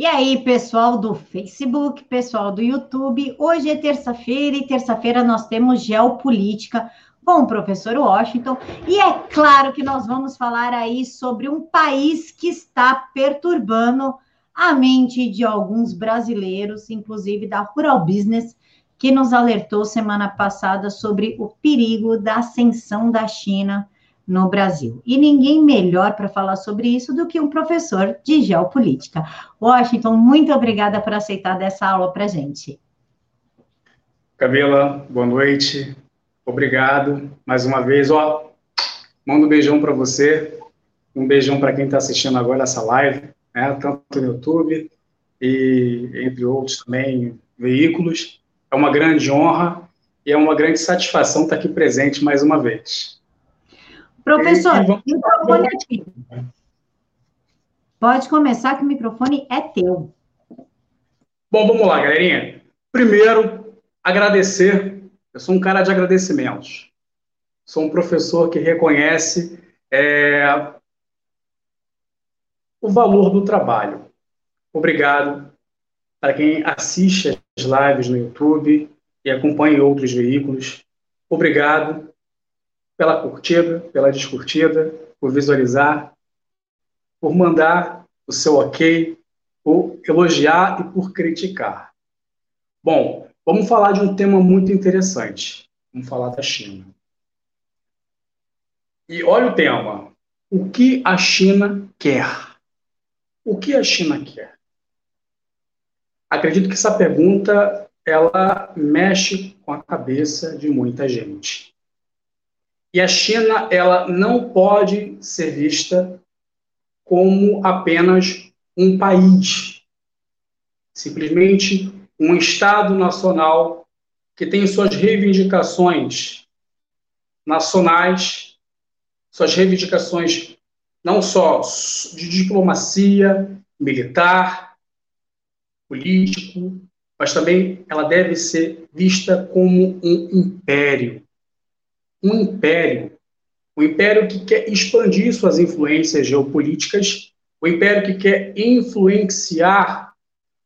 E aí, pessoal do Facebook, pessoal do YouTube, hoje é terça-feira e terça-feira nós temos geopolítica com o professor Washington. E é claro que nós vamos falar aí sobre um país que está perturbando a mente de alguns brasileiros, inclusive da Rural Business, que nos alertou semana passada sobre o perigo da ascensão da China no Brasil. E ninguém melhor para falar sobre isso do que um professor de geopolítica. Washington, muito obrigada por aceitar dessa aula para gente. Camila, boa noite. Obrigado mais uma vez. Ó, mando um beijão para você, um beijão para quem está assistindo agora essa live, né, tanto no YouTube e entre outros também veículos. É uma grande honra e é uma grande satisfação estar aqui presente mais uma vez. Professor, o microfone é teu. Pode começar que o microfone é teu. Bom, vamos lá, galerinha. Primeiro, agradecer. Eu sou um cara de agradecimentos. Sou um professor que reconhece é, o valor do trabalho. Obrigado para quem assiste as lives no YouTube e acompanha outros veículos. Obrigado pela curtida, pela descurtida, por visualizar, por mandar o seu ok, por elogiar e por criticar. Bom, vamos falar de um tema muito interessante. Vamos falar da China. E olha o tema. O que a China quer? O que a China quer? Acredito que essa pergunta ela mexe com a cabeça de muita gente. E a China, ela não pode ser vista como apenas um país, simplesmente um Estado nacional que tem suas reivindicações nacionais, suas reivindicações não só de diplomacia, militar, político, mas também ela deve ser vista como um império um império, um império que quer expandir suas influências geopolíticas, o um império que quer influenciar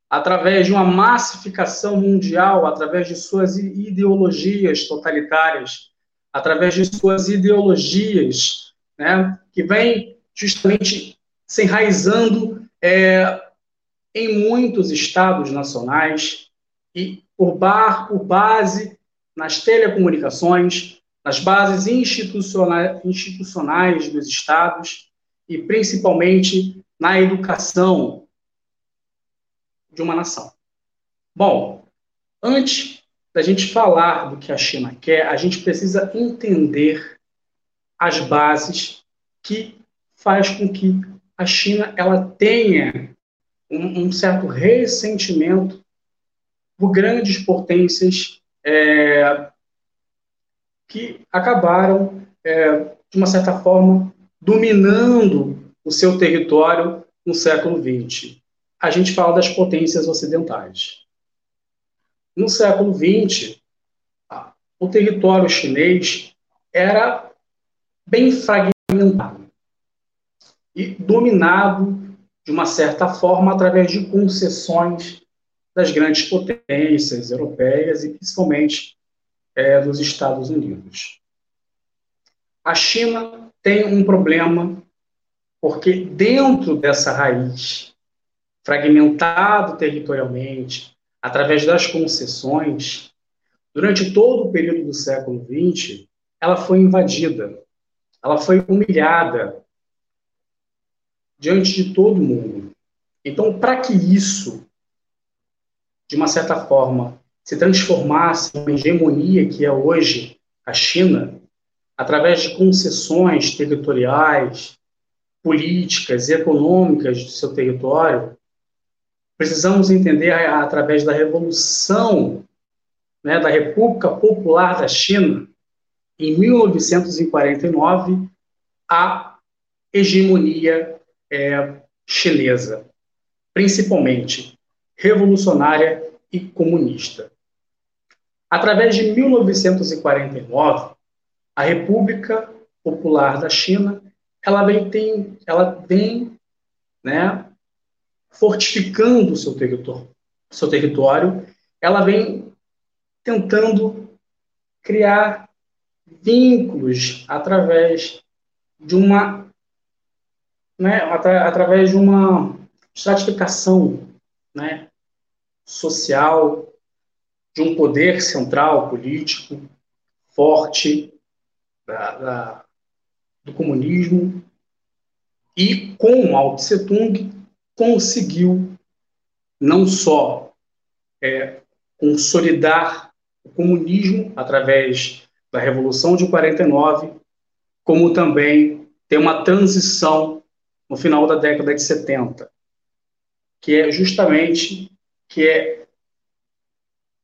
através de uma massificação mundial, através de suas ideologias totalitárias, através de suas ideologias, né, que vem justamente se enraizando é, em muitos estados nacionais e por, bar, por base nas telecomunicações, nas bases institucionais, institucionais dos estados e principalmente na educação de uma nação. Bom, antes da gente falar do que a China quer, a gente precisa entender as bases que faz com que a China ela tenha um, um certo ressentimento por grandes potências é, que acabaram, é, de uma certa forma, dominando o seu território no século XX. A gente fala das potências ocidentais. No século XX, o território chinês era bem fragmentado e dominado de uma certa forma através de concessões das grandes potências europeias e principalmente é, dos Estados Unidos. A China tem um problema porque dentro dessa raiz, fragmentado territorialmente, através das concessões, durante todo o período do século XX, ela foi invadida, ela foi humilhada diante de todo mundo. Então, para que isso, de uma certa forma, se transformasse uma hegemonia que é hoje a China, através de concessões territoriais, políticas e econômicas do seu território, precisamos entender através da revolução né, da República Popular da China, em 1949, a hegemonia é, chinesa, principalmente revolucionária e comunista. Através de 1949, a República Popular da China, ela vem, tem, ela vem né, fortificando o seu território, seu território, ela vem tentando criar vínculos através de uma né, atra, através de uma estratificação né, social, de um poder central político forte da, da, do comunismo e com Mao Tse Tung conseguiu não só é, consolidar o comunismo através da Revolução de 49, como também ter uma transição no final da década de 70, que é justamente que é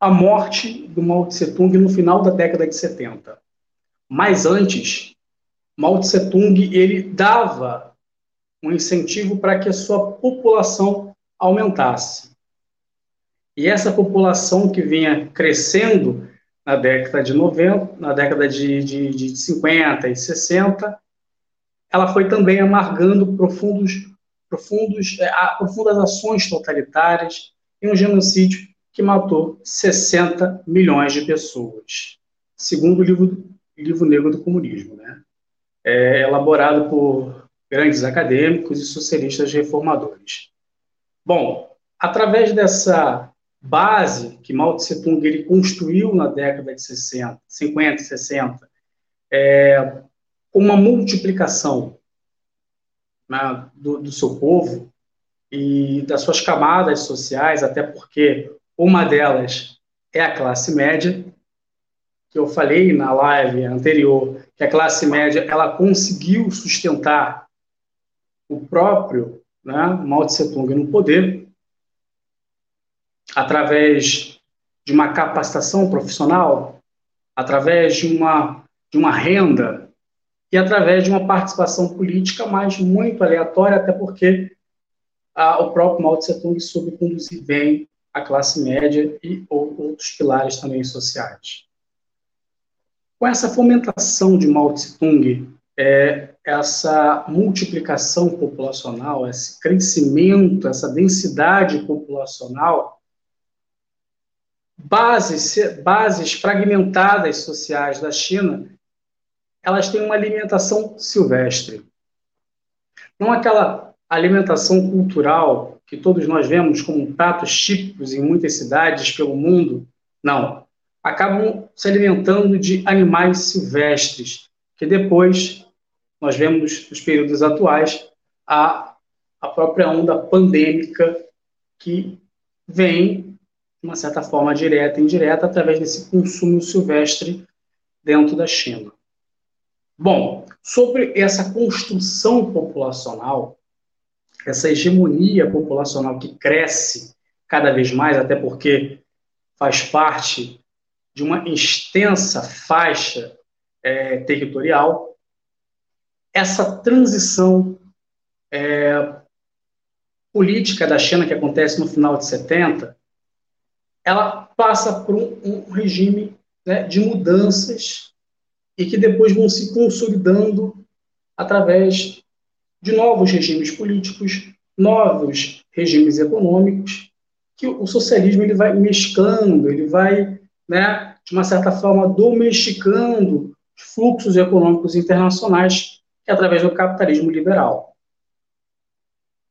a morte do Mao Tse Tung no final da década de 70. Mas antes, Mao Tse Tung ele dava um incentivo para que a sua população aumentasse. E essa população que vinha crescendo na década de 90, na década de, de, de 50 e 60, ela foi também amargando profundos, profundos, é, profundas ações totalitárias e um genocídio que matou 60 milhões de pessoas, segundo o livro, livro Negro do Comunismo, né? É, elaborado por grandes acadêmicos e socialistas reformadores. Bom, através dessa base que Mao Tse Tung ele construiu na década de 60, 50 e 60, é, uma multiplicação né, do, do seu povo e das suas camadas sociais, até porque uma delas é a classe média, que eu falei na live anterior, que a classe média ela conseguiu sustentar o próprio né, Mao Tse Tung no poder, através de uma capacitação profissional, através de uma, de uma renda e através de uma participação política, mas muito aleatória, até porque ah, o próprio Mao Tse Tung soube conduzir bem a classe média e outros pilares também sociais. Com essa fomentação de Mao Tse Tung, é, essa multiplicação populacional, esse crescimento, essa densidade populacional, bases, bases fragmentadas sociais da China, elas têm uma alimentação silvestre. Não aquela alimentação cultural que todos nós vemos como pratos típicos em muitas cidades pelo mundo. Não. Acabam se alimentando de animais silvestres, que depois nós vemos nos períodos atuais a, a própria onda pandêmica que vem de uma certa forma direta e indireta, através desse consumo silvestre dentro da China. Bom, sobre essa construção populacional, essa hegemonia populacional que cresce cada vez mais, até porque faz parte de uma extensa faixa é, territorial, essa transição é, política da China que acontece no final de 70 ela passa por um, um regime né, de mudanças e que depois vão se consolidando através de novos regimes políticos, novos regimes econômicos, que o socialismo ele vai mesclando, ele vai, né, de uma certa forma, domesticando os fluxos econômicos internacionais é através do capitalismo liberal.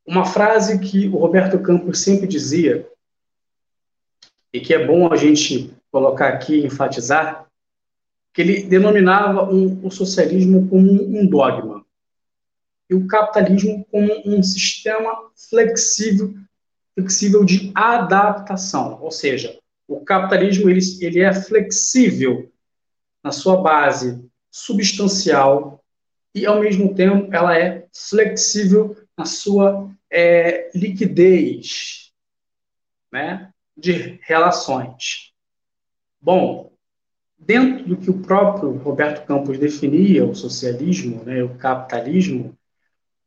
Uma frase que o Roberto Campos sempre dizia, e que é bom a gente colocar aqui, enfatizar, que ele denominava um, o socialismo como um dogma e o capitalismo como um sistema flexível, flexível de adaptação, ou seja, o capitalismo ele, ele é flexível na sua base substancial e ao mesmo tempo ela é flexível na sua é, liquidez, né? de relações. Bom, dentro do que o próprio Roberto Campos definia o socialismo, né, o capitalismo,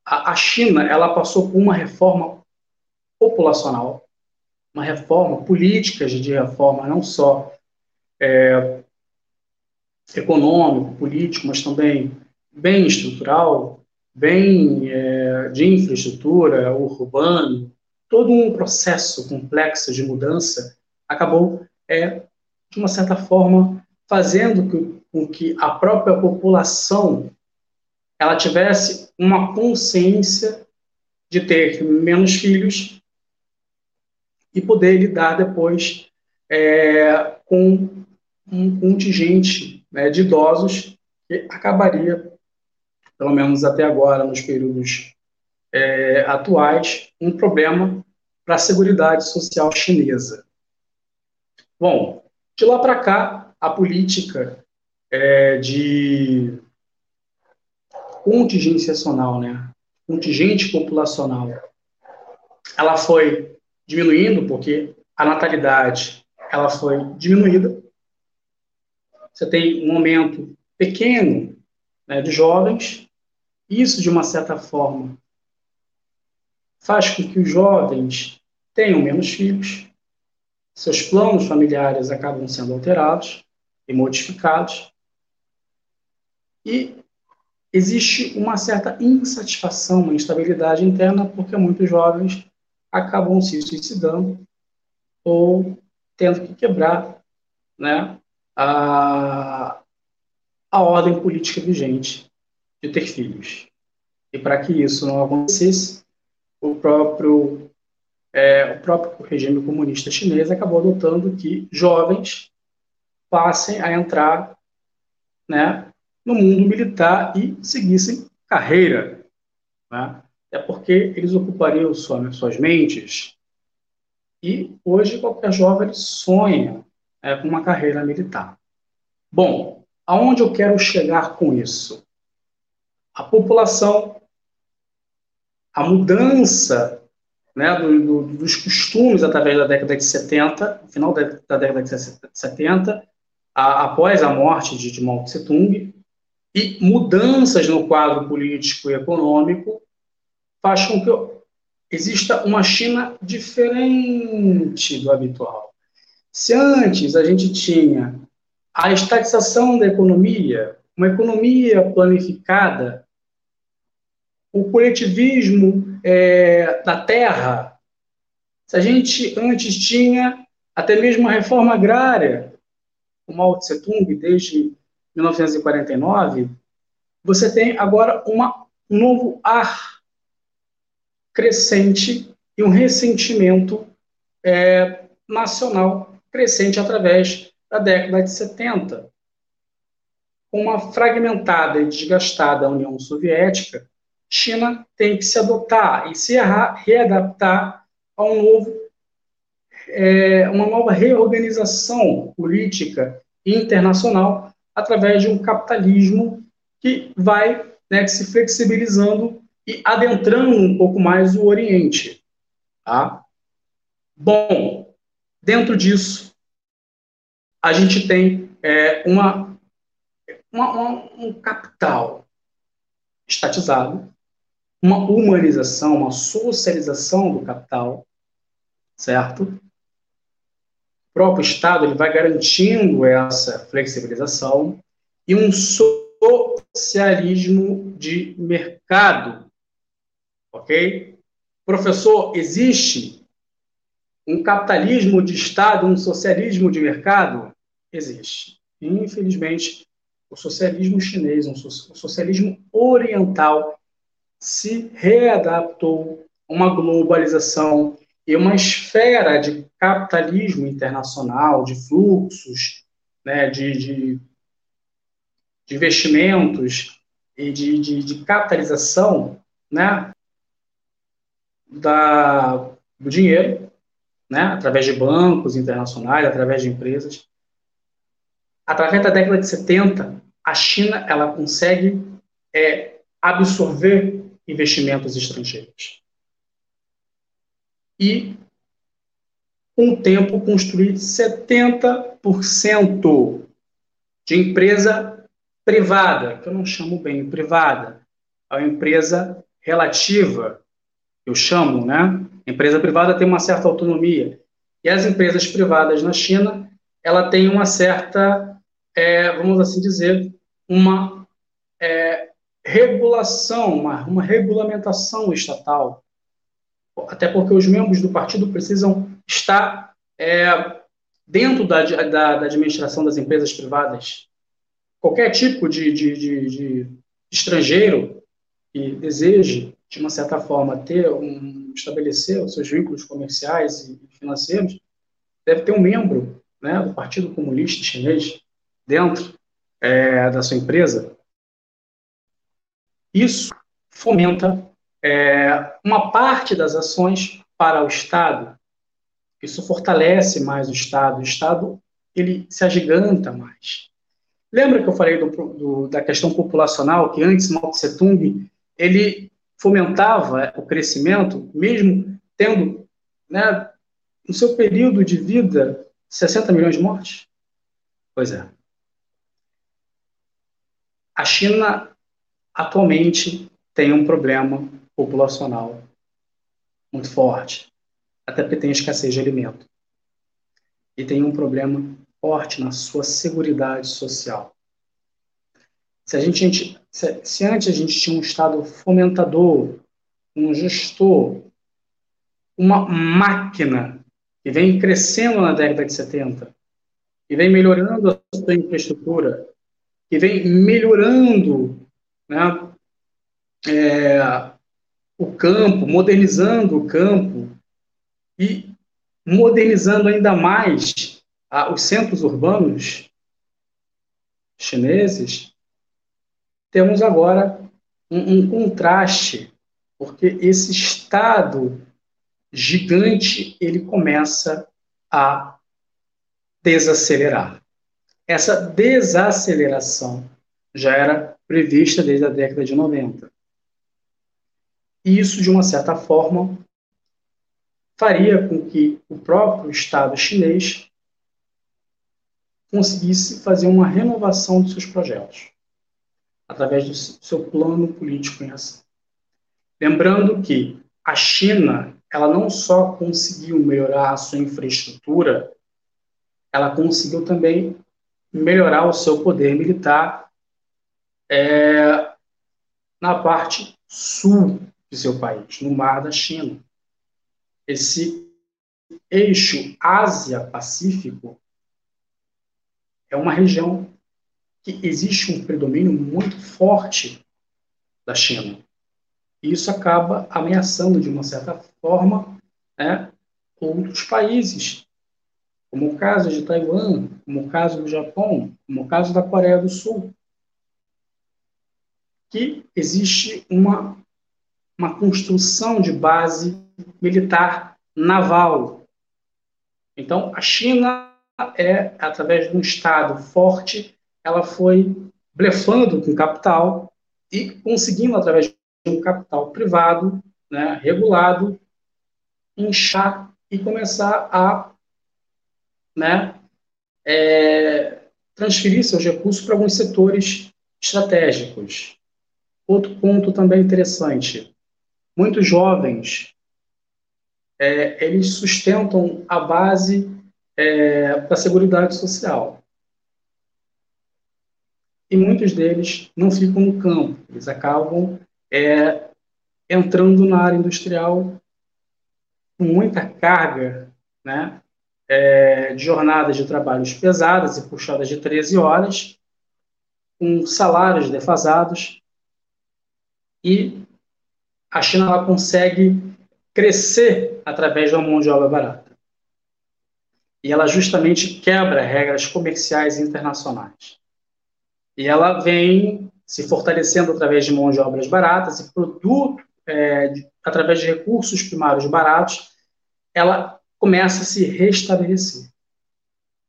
a, China ela passou por uma reforma populacional, uma reforma política de reforma não só é, econômico, político, mas também bem estrutural, bem é, de infraestrutura, urbano, todo um processo complexo de mudança acabou, é, de uma certa forma, fazendo com que a própria população ela tivesse uma consciência de ter menos filhos e poder lidar depois é, com um contingente né, de idosos que acabaria, pelo menos até agora, nos períodos é, atuais, um problema para a seguridade social chinesa. Bom, de lá para cá, a política é, de contingenciacional, né, contingente populacional, ela foi diminuindo porque a natalidade ela foi diminuída. Você tem um aumento pequeno né, de jovens. Isso, de uma certa forma, faz com que os jovens tenham menos filhos, seus planos familiares acabam sendo alterados e modificados, e existe uma certa insatisfação, uma instabilidade interna, porque muitos jovens acabam se suicidando ou tendo que quebrar né, a, a ordem política vigente de ter filhos. E para que isso não acontecesse, o próprio, é, o próprio regime comunista chinês acabou adotando que jovens passem a entrar né, no mundo militar e seguissem carreira. Né? É porque eles ocupariam sua, suas mentes e hoje qualquer jovem sonha é, com uma carreira militar. Bom, aonde eu quero chegar com isso? A população, a mudança né, do, do, dos costumes através da década de 70, final da, da década de 70, a, após a morte de, de Mao Tse Tung, e mudanças no quadro político e econômico faz com que exista uma China diferente do habitual. Se antes a gente tinha a estatização da economia, uma economia planificada, o coletivismo é, da terra, se a gente antes tinha até mesmo a reforma agrária, o Mao Tse Tung, desde 1949, você tem agora uma, um novo ar crescente e um ressentimento é, nacional crescente através da década de 70. Com uma fragmentada e desgastada União Soviética, China tem que se adotar e se readaptar a um novo, é, uma nova reorganização política internacional através de um capitalismo que vai né, se flexibilizando e adentrando um pouco mais o Oriente. Tá? Bom, dentro disso, a gente tem é, uma, uma, uma, um capital estatizado, uma humanização, uma socialização do capital, certo? O próprio Estado ele vai garantindo essa flexibilização e um socialismo de mercado Ok? Professor, existe um capitalismo de Estado, um socialismo de mercado? Existe. Infelizmente, o socialismo chinês, um socialismo oriental, se readaptou a uma globalização e uma esfera de capitalismo internacional, de fluxos, né, de, de, de investimentos e de, de, de capitalização, né, da, do dinheiro, né, através de bancos internacionais, através de empresas. Através da década de 70, a China ela consegue é, absorver investimentos estrangeiros. E, o tempo, construir 70% de empresa privada, que eu não chamo bem privada, é uma empresa relativa, eu chamo, né? Empresa privada tem uma certa autonomia. E as empresas privadas na China, ela tem uma certa, é, vamos assim dizer, uma é, regulação, uma, uma regulamentação estatal. Até porque os membros do partido precisam estar é, dentro da, da, da, administração das empresas privadas. Qualquer tipo de, de, de, de estrangeiro que deseje, de uma certa forma, ter um, estabelecer os seus vínculos comerciais e financeiros, deve ter um membro né, do Partido Comunista Chinês dentro é, da sua empresa. Isso fomenta é, uma parte das ações para o Estado. Isso fortalece mais o Estado. O Estado ele se agiganta mais. Lembra que eu falei do, do, da questão populacional, que antes Mao Tse Tung ele fomentava o crescimento, mesmo tendo, né, no seu período de vida, 60 milhões de mortes? Pois é. A China atualmente tem um problema populacional muito forte, até porque tem escassez de alimento. E tem um problema forte na sua segurança social. Se, a gente, se, se antes a gente tinha um Estado fomentador, um gestor, uma máquina que vem crescendo na década de 70, que vem melhorando a sua infraestrutura, que vem melhorando né, é, o campo, modernizando o campo e modernizando ainda mais os centros urbanos chineses, temos agora um, um contraste, porque esse Estado gigante ele começa a desacelerar. Essa desaceleração já era prevista desde a década de 90. E isso, de uma certa forma, faria com que o próprio Estado chinês conseguisse fazer uma renovação dos seus projetos, através do seu plano político em ação. Lembrando que a China, ela não só conseguiu melhorar a sua infraestrutura, ela conseguiu também melhorar o seu poder militar é, na parte sul de seu país, no mar da China. Esse eixo Ásia-Pacífico é uma região que existe um predomínio muito forte da China. E isso acaba ameaçando, de uma certa forma, né, outros países, como o caso de Taiwan, como o caso do Japão, como o caso da Coreia do Sul, que existe uma uma construção de base militar naval. Então, a China é, através de um Estado forte, ela foi blefando com capital e conseguindo, através de um capital privado, né, regulado, inchar e começar a né, é, transferir seus recursos para alguns setores estratégicos. Outro ponto também interessante, muitos jovens, é, eles sustentam a base é, da Seguridade Social. E muitos deles não ficam no campo, eles acabam é, entrando na área industrial com muita carga né, é, de jornadas de trabalhos pesadas e puxadas de 13 horas, com salários defasados e a China ela consegue crescer através de uma mão de obra barata. E ela justamente quebra regras comerciais internacionais. E ela vem se fortalecendo através de mão de obras baratas e produto, é, através de recursos primários baratos, ela começa a se restabelecer.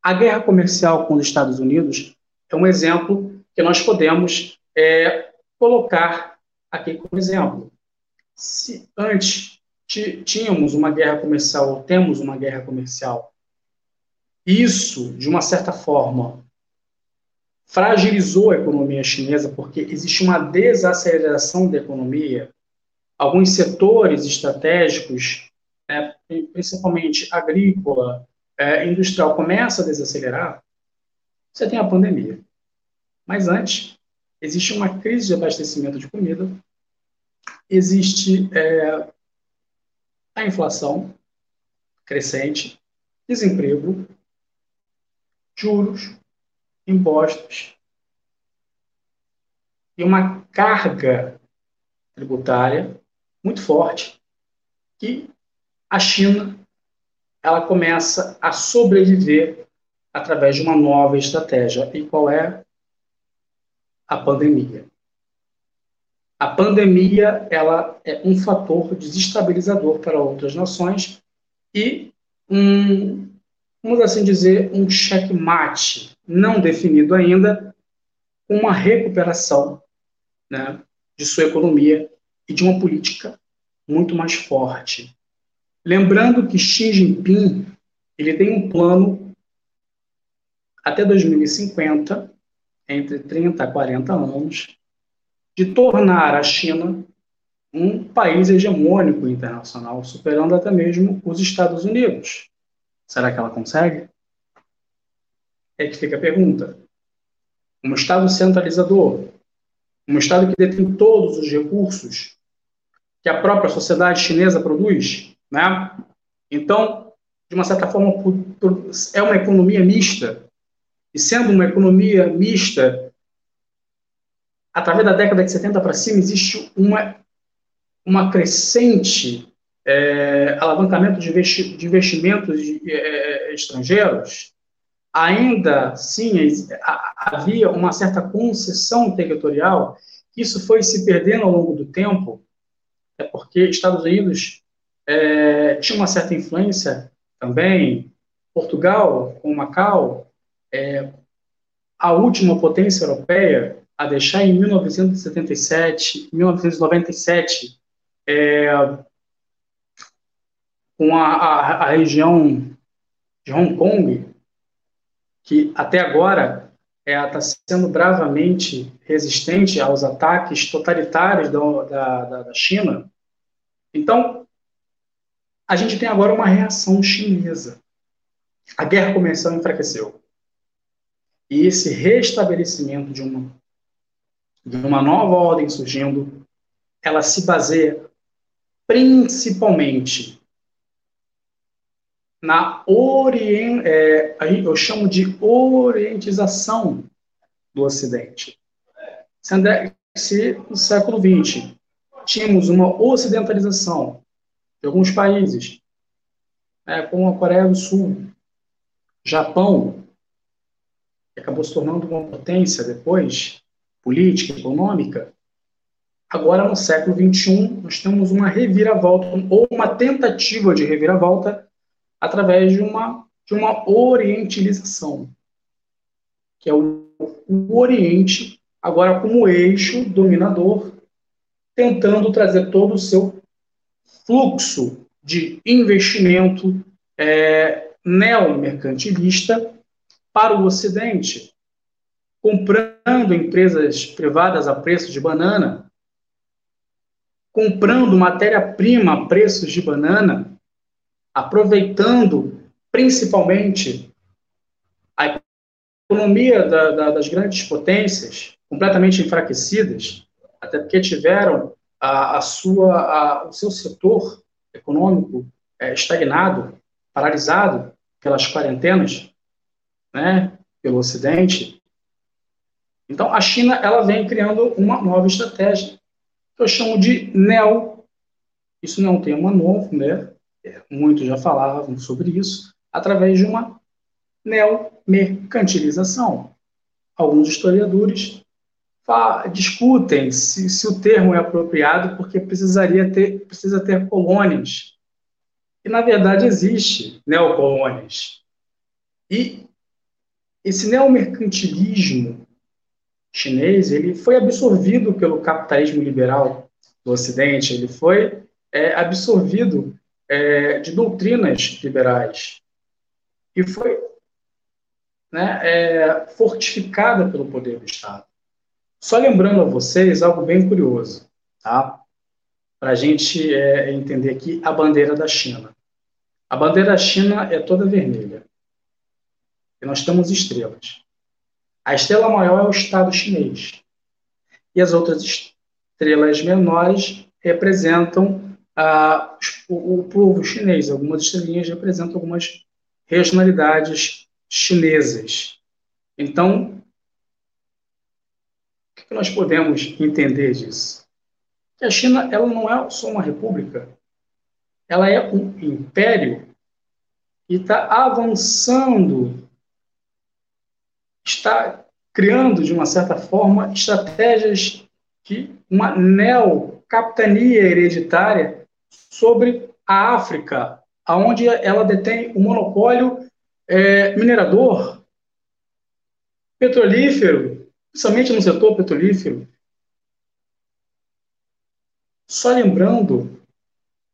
A guerra comercial com os Estados Unidos é um exemplo que nós podemos é, colocar aqui como exemplo se antes tínhamos uma guerra comercial, ou temos uma guerra comercial, isso, de uma certa forma, fragilizou a economia chinesa, porque existe uma desaceleração da economia. Alguns setores estratégicos, né, principalmente agrícola, é, industrial, começa a desacelerar. Você tem a pandemia. Mas antes, existe uma crise de abastecimento de comida existe é, a inflação crescente, desemprego, juros, impostos e uma carga tributária muito forte que a China ela começa a sobreviver através de uma nova estratégia. E qual é? A pandemia. A pandemia ela é um fator desestabilizador para outras nações e um, vamos assim dizer, um checkmate não definido ainda, uma recuperação né, de sua economia e de uma política muito mais forte. Lembrando que Xi Jinping ele tem um plano até 2050, entre 30 a 40 anos, de tornar a China um país hegemônico internacional, superando até mesmo os Estados Unidos. Será que ela consegue? É que fica a pergunta. Um Estado centralizador, um Estado que detém todos os recursos que a própria sociedade chinesa produz, né? Então, de uma certa forma, é uma economia mista. E sendo uma economia mista, através da década de 70 para cima, existe uma uma crescente é, alavancamento de, investi de investimentos é, estrangeiros, ainda sim havia uma certa concessão territorial. Isso foi se perdendo ao longo do tempo, é porque Estados Unidos é, tinha uma certa influência também, Portugal, com Macau, é, a última potência europeia a deixar em 1977, 1997 é, com a, a, a, região de Hong Kong, que até agora está é, tá sendo bravamente resistente aos ataques totalitários da, da, da China. Então, a gente tem agora uma reação chinesa. A guerra comercial enfraqueceu. E esse restabelecimento de uma, de uma nova ordem surgindo, ela se baseia principalmente na orient, é, eu chamo de orientização do Ocidente. Se no século XX tínhamos uma ocidentalização de alguns países, né, como a Coreia do Sul, Japão, que acabou se tornando uma potência depois, política, econômica, Agora, no século XXI, nós temos uma reviravolta, ou uma tentativa de reviravolta, através de uma, de uma orientalização, que é o, o Oriente, agora como eixo dominador, tentando trazer todo o seu fluxo de investimento é, neomercantilista para o Ocidente, comprando empresas privadas a preço de banana, comprando matéria-prima a preços de banana, aproveitando principalmente a economia da, da, das grandes potências, completamente enfraquecidas, até porque tiveram a, a sua, a, o seu setor econômico é, estagnado, paralisado pelas quarentenas, né, pelo Ocidente. Então, a China ela vem criando uma nova estratégia eu chamo de neo. Isso não é um tema novo, né? Muitos já falavam sobre isso, através de uma neomercantilização. Alguns historiadores discutem se, se, o termo é apropriado porque precisaria ter, precisa ter colônias. E, na verdade, existe neocolônias. E esse neomercantilismo chinês ele foi absorvido pelo capitalismo liberal do Ocidente, ele foi é, absorvido é, de doutrinas liberais e foi né, é, fortificada pelo poder do Estado. Só lembrando a vocês algo bem curioso, tá? Para a gente é, entender aqui a bandeira da China. A bandeira da China é toda vermelha. E nós temos estrelas. A estrela maior é o Estado chinês. E as outras estrelas menores representam ah, o, o, povo chinês. Algumas estrelinhas representam algumas regionalidades chinesas. Então, o que nós podemos entender disso? Que a China ela não é só uma república, ela é um império e está avançando, está criando, de uma certa forma, estratégias de uma neocapitania hereditária sobre a África, aonde ela detém o monopólio é, minerador, petrolífero, principalmente no setor petrolífero. Só lembrando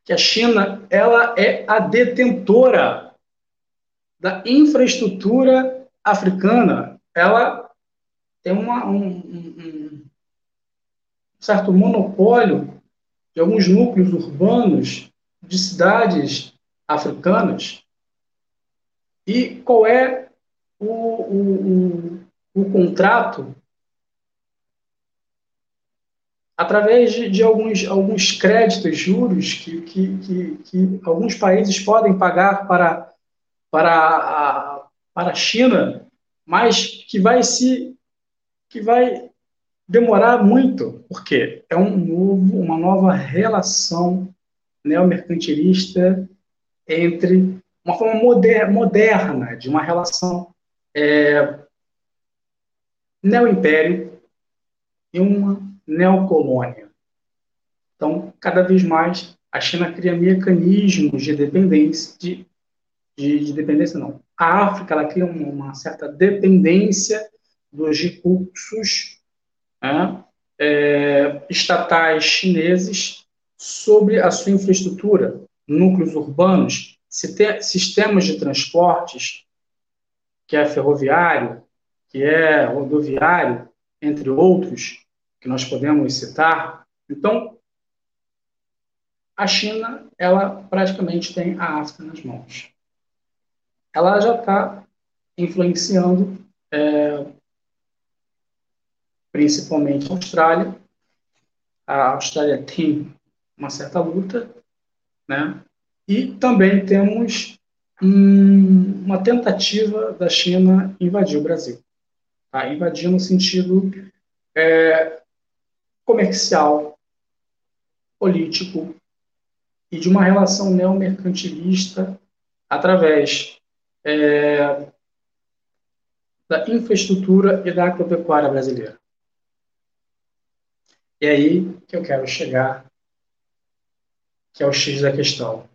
que a China ela é a detentora da infraestrutura africana. Ela tem uma, um, um certo monopólio de alguns núcleos urbanos de cidades africanas. E qual é o, o, o, o contrato? Através de, de, alguns, alguns créditos, juros, que, que, que, que alguns países podem pagar para, para, a, para a China, mas que vai se que vai demorar muito, porque é um novo, uma nova relação neomercantilista entre uma forma moder, moderna de uma relação é, neoimpério e uma neocolônia. Então, cada vez mais, a China cria mecanismos de dependência, de, de, de dependência não. A África, ela cria uma, certa dependência dos recursos né, é, estatais chineses sobre a sua infraestrutura, núcleos urbanos, sistemas de transportes, que é ferroviário, que é rodoviário, entre outros, que nós podemos citar. Então, a China, ela praticamente tem a África nas mãos. Ela já está influenciando é, principalmente a Austrália. A Austrália tem uma certa luta, né? E também temos hum, uma tentativa da China invadir o Brasil. Tá? Invadir no sentido é, comercial, político e de uma relação neomercantilista através é, da infraestrutura e da agropecuária brasileira. E aí que eu quero chegar, que é o X da questão.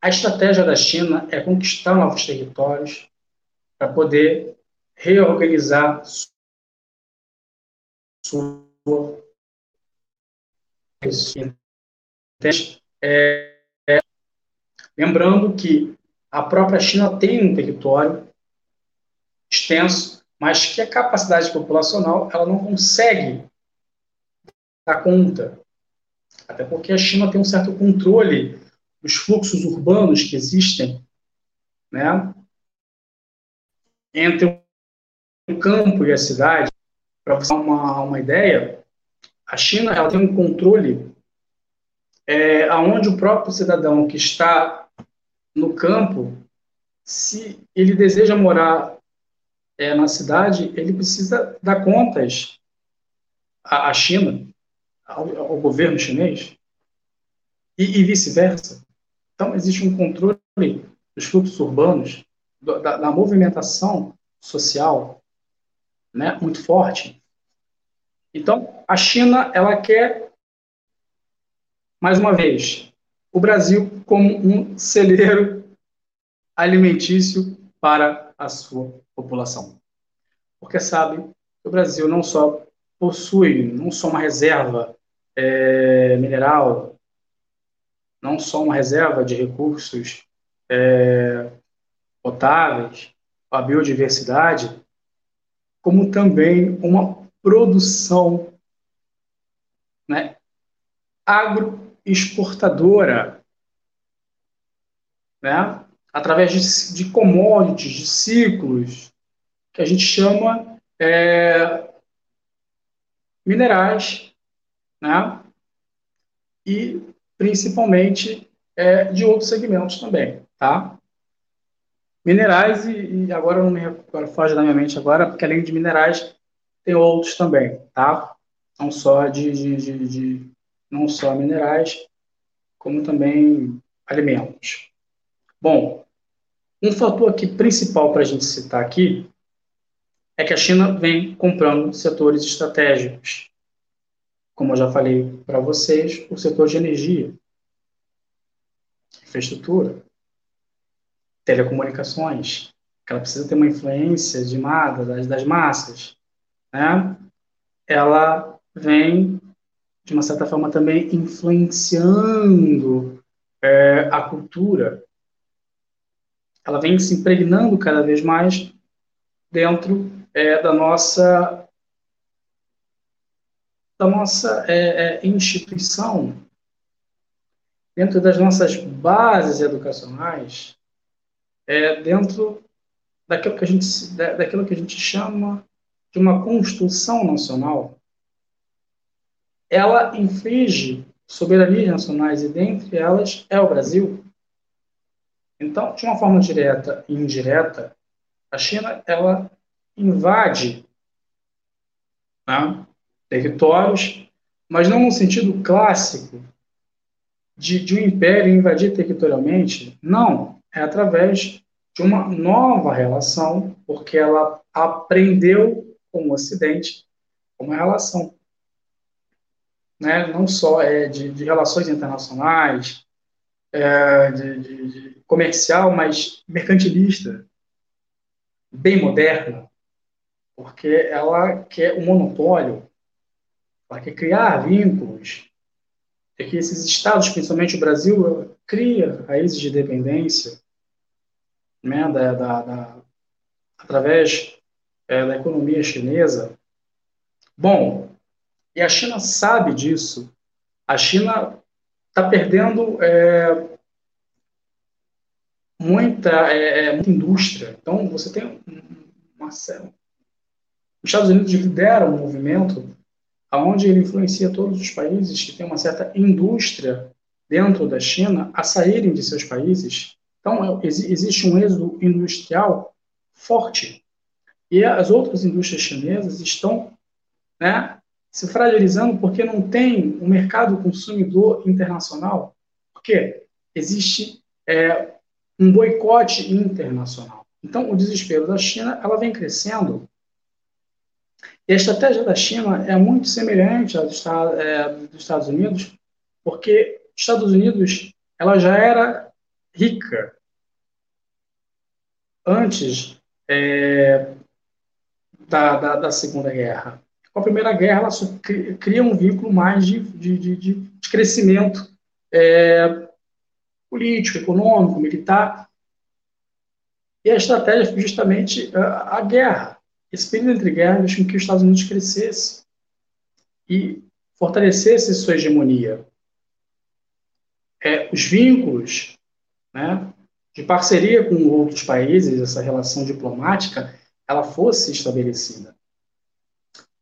A estratégia da China é conquistar novos territórios para poder reorganizar sua é, é, lembrando que a própria China tem um território extenso, mas que a capacidade populacional ela não consegue dar conta. Até porque a China tem um certo controle dos fluxos urbanos que existem né, entre o campo e a cidade. Para você ter uma, uma ideia, a China ela tem um controle é, aonde o próprio cidadão que está no campo, se ele deseja morar é, na cidade, ele precisa dar contas à, à China ao, ao governo chinês e, e vice-versa. Então, existe um controle dos fluxos urbanos, da, da, movimentação social, né, muito forte. Então, a China, ela quer, mais uma vez, o Brasil como um celeiro alimentício para a sua população. Porque sabe que o Brasil não só possui não só uma reserva é, mineral, não só uma reserva de recursos é, potáveis, a biodiversidade, como também uma produção né, agroexportadora, né, através de, de commodities, de ciclos, que a gente chama é, minerais né? E principalmente é, de outros segmentos também, tá? Minerais e, e agora não me agora foge da minha mente agora, porque além de minerais tem outros também, tá? Não só de, de, de, de não só minerais, como também alimentos. Bom, um fator aqui principal para a gente citar aqui é que a China vem comprando setores estratégicos. Como eu já falei para vocês, o setor de energia, infraestrutura, telecomunicações, que ela precisa ter uma influência de das, das massas, né? Ela vem de uma certa forma também influenciando é, a cultura. Ela vem se impregnando cada vez mais dentro é, da nossa da nossa é, é, instituição, dentro das nossas bases educacionais, é, dentro daquilo que a gente daquilo que a gente chama de uma construção nacional, ela inflige soberanias nacionais e dentre elas é o Brasil. Então, de uma forma direta e indireta, a China ela invade né, territórios, mas não no sentido clássico de, de um império invadir territorialmente, não, é através de uma nova relação, porque ela aprendeu com o Ocidente uma relação, né, não só é de, de relações internacionais, é, de, de, de comercial, mas mercantilista, bem moderna, porque ela quer o um monopólio, ela quer criar vínculos, é que esses estados, principalmente o Brasil, cria raízes de dependência, né, da, da, da através é, da economia chinesa. Bom, e a China sabe disso. A China está perdendo é, muita, é, é, muita indústria. Então, você tem uma, os Estados Unidos lideram um movimento onde ele influencia todos os países que têm uma certa indústria dentro da China a saírem de seus países. Então, existe um êxodo industrial forte. E as outras indústrias chinesas estão né, se fragilizando porque não tem um mercado consumidor internacional. Porque existe é, um boicote internacional. Então, o desespero da China ela vem crescendo e a estratégia da China é muito semelhante à dos, é, dos Estados Unidos, porque os Estados Unidos ela já era rica antes é, da, da, da, Segunda Guerra. Com a Primeira Guerra, ela cria um vínculo mais de, de, de, de crescimento é, político, econômico, militar. E a estratégia foi justamente a, a guerra. Esse período entre guerras fez com que os Estados Unidos crescesse e fortalecesse sua hegemonia. É, os vínculos né, de parceria com outros países, essa relação diplomática, ela fosse estabelecida.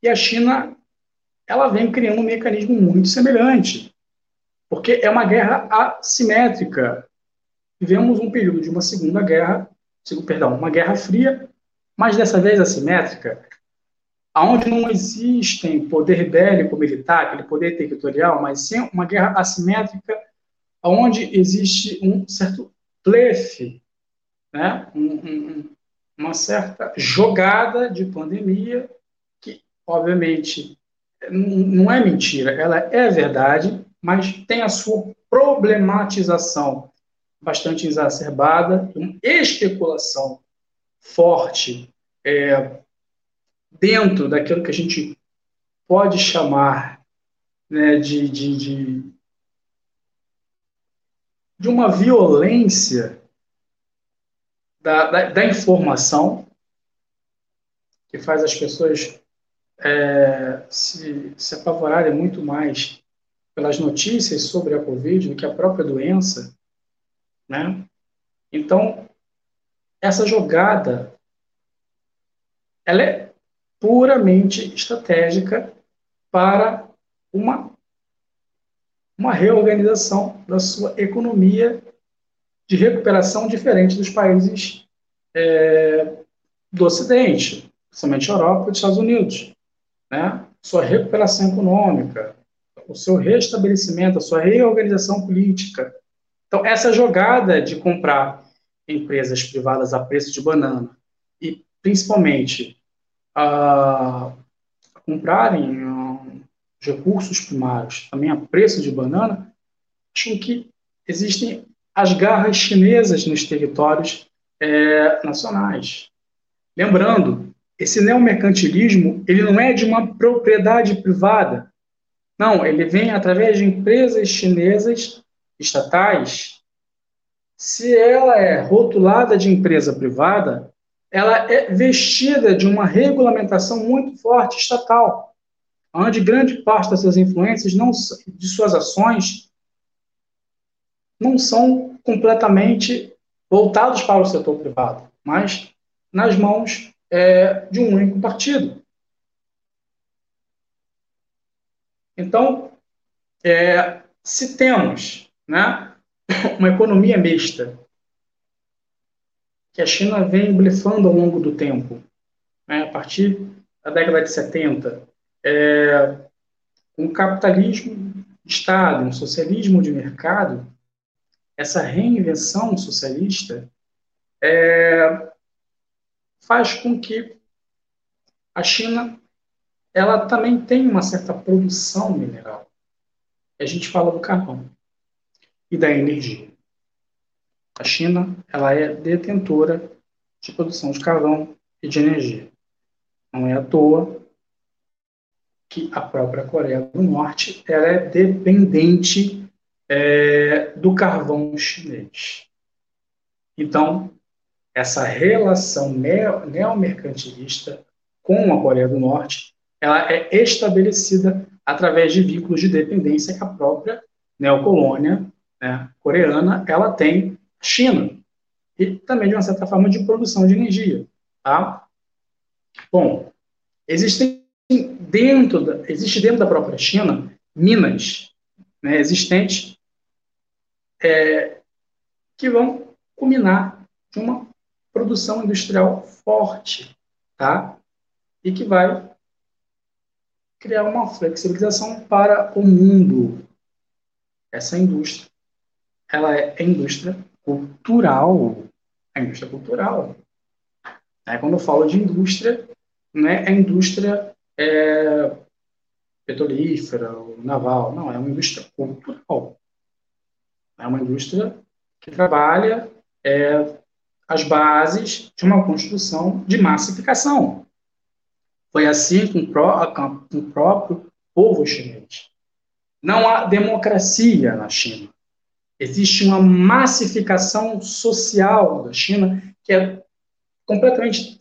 E a China, ela vem criando um mecanismo muito semelhante, porque é uma guerra assimétrica. Vivemos um período de uma segunda guerra, perdão, uma guerra fria, mas dessa vez assimétrica, aonde não existem poder bélico militar, aquele poder territorial, mas sim uma guerra assimétrica, onde existe um certo blefe, né? Um, um, uma certa jogada de pandemia obviamente, não é mentira, ela é verdade, mas tem a sua problematização bastante exacerbada, uma especulação forte é, dentro daquilo que a gente pode chamar né, de, de, de, de uma violência da, da, da, informação que faz as pessoas é, se, se apavorarem muito mais pelas notícias sobre a Covid do que a própria doença, né? Então, essa jogada ela é puramente estratégica para uma uma reorganização da sua economia de recuperação diferente dos países é, do Ocidente, principalmente Europa e Estados Unidos. Né? Sua recuperação econômica, o seu restabelecimento, a sua reorganização política. Então, essa jogada de comprar empresas privadas a preço de banana e, principalmente, a comprarem uh, recursos primários também a preço de banana, acham que existem as garras chinesas nos territórios é, nacionais. Lembrando, esse neomercantilismo ele não é de uma propriedade privada. Não, ele vem através de empresas chinesas estatais. Se ela é rotulada de empresa privada, ela é vestida de uma regulamentação muito forte estatal, onde grande parte das suas influências, não, de suas ações, não são completamente voltados para o setor privado, mas nas mãos é, de um único partido. Então, é, se temos né, uma economia mista, que a China vem blefando ao longo do tempo, né, a partir da década de 70, é, um capitalismo de Estado, um socialismo de mercado, essa reinvenção socialista é, faz com que a China ela também tenha uma certa produção mineral. A gente fala do carvão e da energia. A China ela é detentora de produção de carvão e de energia. Não é à toa que a própria Coreia do Norte ela é dependente é, do carvão chinês. Então, essa relação neomercantilista com a Coreia do Norte, ela é estabelecida através de vínculos de dependência que a própria neocolônia né, coreana ela tem China e também de uma certa forma de produção de energia, tá? Bom, existem dentro da, existe dentro da própria China minas né, existentes é, que vão culminar de uma produção industrial forte, tá? E que vai criar uma flexibilização para o mundo. Essa indústria, ela é indústria cultural, a indústria cultural. É, quando eu falo de indústria, não é a indústria é, petrolífera, naval, não, é uma indústria cultural. É uma indústria que trabalha é, as bases de uma construção de massificação. Foi assim com, com o próprio povo chinês. Não há democracia na China. Existe uma massificação social da China que é completamente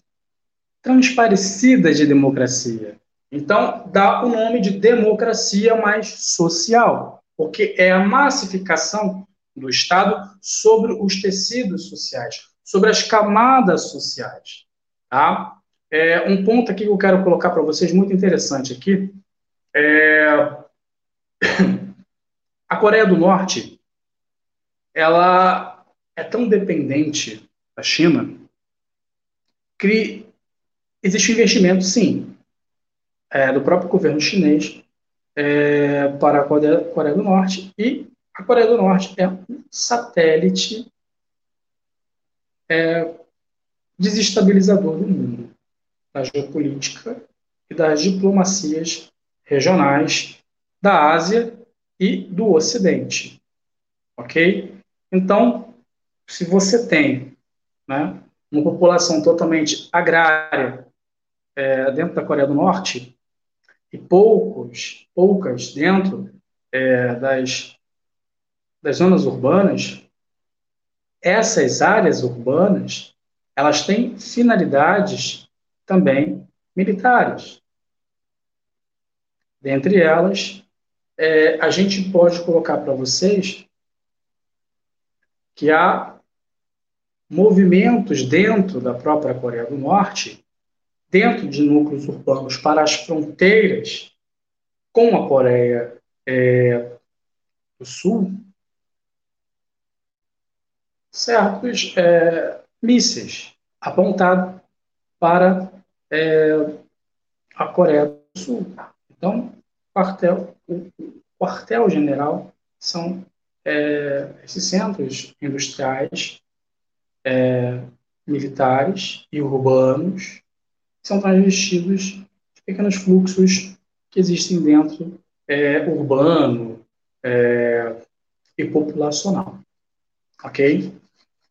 transparecida de democracia. Então, dá o nome de democracia mais social porque é a massificação do Estado sobre os tecidos sociais, sobre as camadas sociais. Tá? É, um ponto aqui que eu quero colocar para vocês muito interessante aqui é a Coreia do Norte ela é tão dependente da China que existe investimento, sim, é, do próprio governo chinês é, para a Coreia, Coreia do Norte, e a Coreia do Norte é um satélite é, desestabilizador do mundo, da geopolítica e das diplomacias regionais da Ásia e do Ocidente. Ok? Então, se você tem né, uma população totalmente agrária é, dentro da Coreia do Norte, e poucos, poucas dentro é, das, das zonas urbanas, essas áreas urbanas, elas têm finalidades também militares. Dentre elas, é, a gente pode colocar para vocês que há movimentos dentro da própria Coreia do Norte dentro de núcleos urbanos para as fronteiras com a Coreia é, do Sul certos é, mísseis apontados para é, a Coreia do Sul. Então, quartel, o quartel-general são é, esses centros industriais, é, militares e urbanos, que são transvestidos de pequenos fluxos que existem dentro é, urbano é, e populacional. Ok?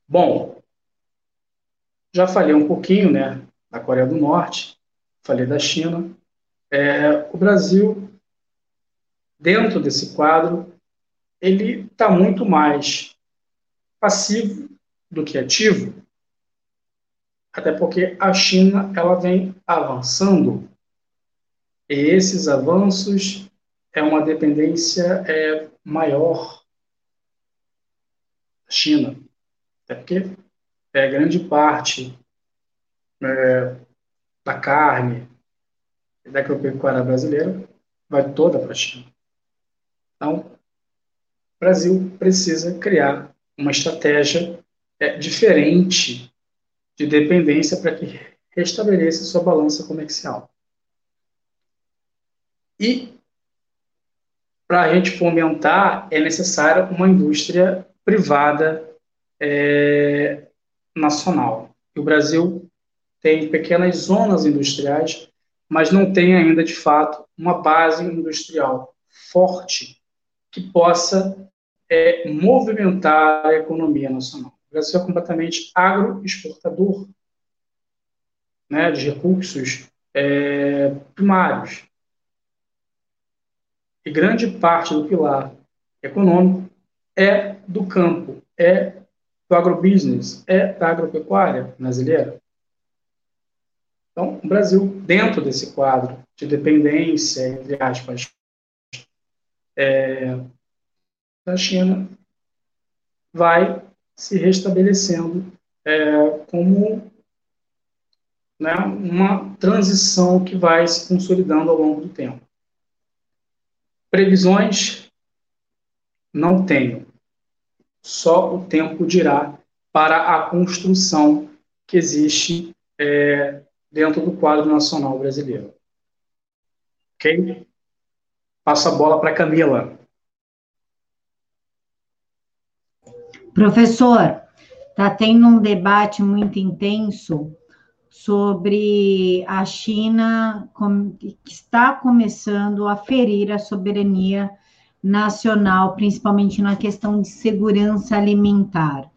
Bom, já falei um pouquinho né, da Coreia do Norte, falei da China. É, o Brasil, dentro desse quadro, ele está muito mais passivo do que ativo, até porque a China ela vem avançando e esses avanços é uma dependência é, maior da China, até porque é, grande parte é, da carne da agropecuária brasileira vai toda para a China. Então, o Brasil precisa criar uma estratégia é, diferente de dependência para que restabeleça sua balança comercial. E para a gente fomentar é necessária uma indústria privada é, nacional. E o Brasil tem pequenas zonas industriais, mas não tem ainda, de fato, uma base industrial forte que possa é, movimentar a economia nacional. O Brasil é completamente agroexportador né, de recursos é, primários. E grande parte do pilar econômico é do campo, é do agrobusiness, é da agropecuária brasileira. Então, o Brasil, dentro desse quadro de dependência, entre aspas, é, da China, vai se restabelecendo é, como né, uma transição que vai se consolidando ao longo do tempo. Previsões não tenho só o tempo dirá para a construção que existe é, dentro do quadro nacional brasileiro. Ok? Passo a bola para Camila. Professor, está tendo um debate muito intenso sobre a China que está começando a ferir a soberania nacional, principalmente na questão de segurança alimentar.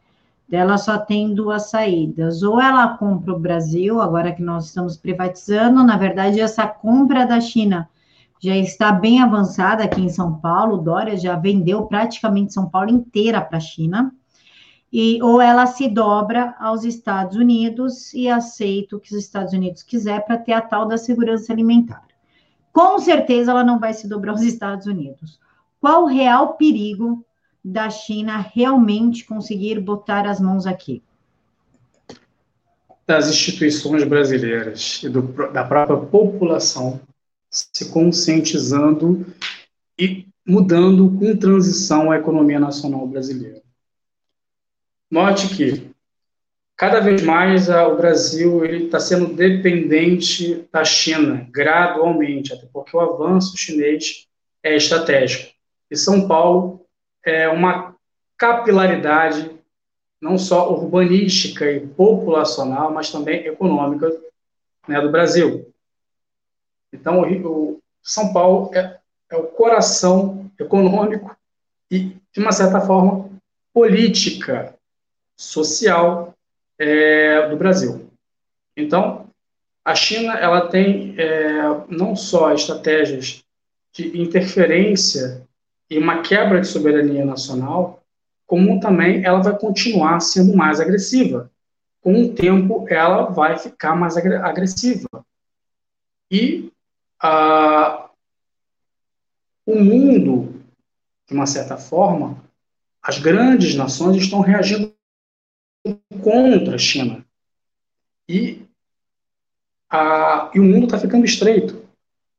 Ela só tem duas saídas. Ou ela compra o Brasil, agora que nós estamos privatizando, na verdade, essa compra da China já está bem avançada aqui em São Paulo. Dória já vendeu praticamente São Paulo inteira para a China. E, ou ela se dobra aos Estados Unidos e aceita o que os Estados Unidos quiser para ter a tal da segurança alimentar. Com certeza ela não vai se dobrar aos Estados Unidos qual o real perigo da China realmente conseguir botar as mãos aqui? Das instituições brasileiras e do, da própria população se conscientizando e mudando com transição a economia nacional brasileira. Note que cada vez mais o Brasil está sendo dependente da China, gradualmente, até porque o avanço chinês é estratégico. E São Paulo é uma capilaridade não só urbanística e populacional, mas também econômica né, do Brasil. Então, o, São Paulo é, é, o coração econômico e, de uma certa forma, política, social é, do Brasil. Então, a China ela tem é, não só estratégias de interferência e uma quebra de soberania nacional, como também ela vai continuar sendo mais agressiva. Com o tempo, ela vai ficar mais agressiva. E o mundo, de uma certa forma, as grandes nações estão reagindo contra a China. E, e o mundo está ficando estreito.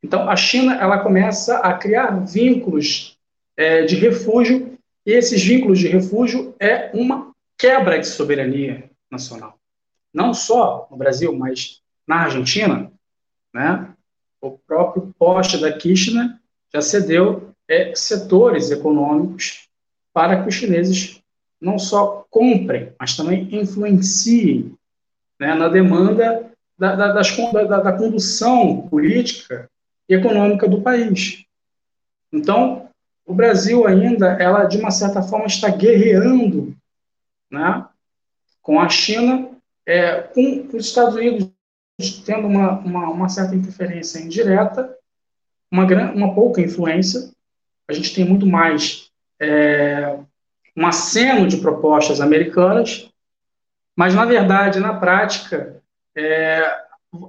Então, a China ela começa a criar vínculos é, de refúgio, e esses vínculos de refúgio é uma quebra de soberania nacional. Não só no Brasil, mas na Argentina, né, o próprio poste da Kirchner já cedeu é, setores econômicos para que os chineses não só comprem, mas também influenciem né, na demanda da, da, das, da, da condução política e econômica do país. Então, o Brasil ainda, ela de uma certa forma está guerreando, né, com a China, é, com os Estados Unidos tendo uma, uma, uma certa interferência indireta, uma, uma pouca influência. A gente tem muito mais é, um aceno de propostas americanas, mas na verdade, na prática, é,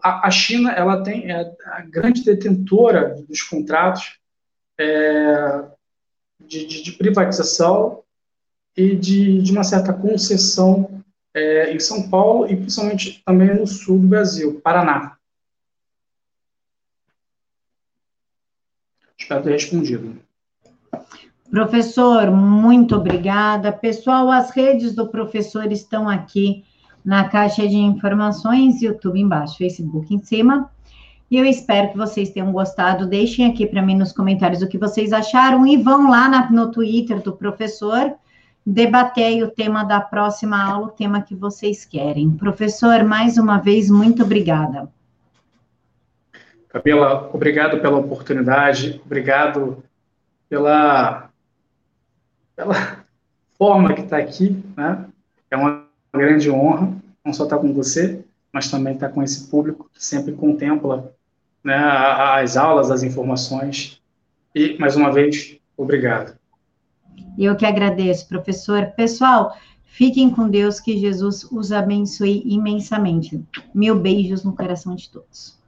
a, a, China ela tem é a grande detentora dos contratos é, de, de, de, privatização e de, de uma certa concessão é, em São Paulo e principalmente também no sul do Brasil, Paraná. Espero ter respondido. Professor, muito obrigada. Pessoal, as redes do professor estão aqui na caixa de informações, YouTube embaixo, Facebook em cima. E eu espero que vocês tenham gostado. Deixem aqui para mim nos comentários o que vocês acharam e vão lá na, no Twitter do professor debater o tema da próxima aula, o tema que vocês querem. Professor, mais uma vez, muito obrigada. Camila, obrigado pela oportunidade, obrigado pela, pela forma que está aqui, né? É uma grande honra, não só estar tá com você, mas também estar tá com esse público que sempre contempla né, as aulas, as informações. E, mais uma vez, obrigado. Eu que agradeço, professor. Pessoal, fiquem com Deus, que Jesus os abençoe imensamente. Mil beijos no coração de todos.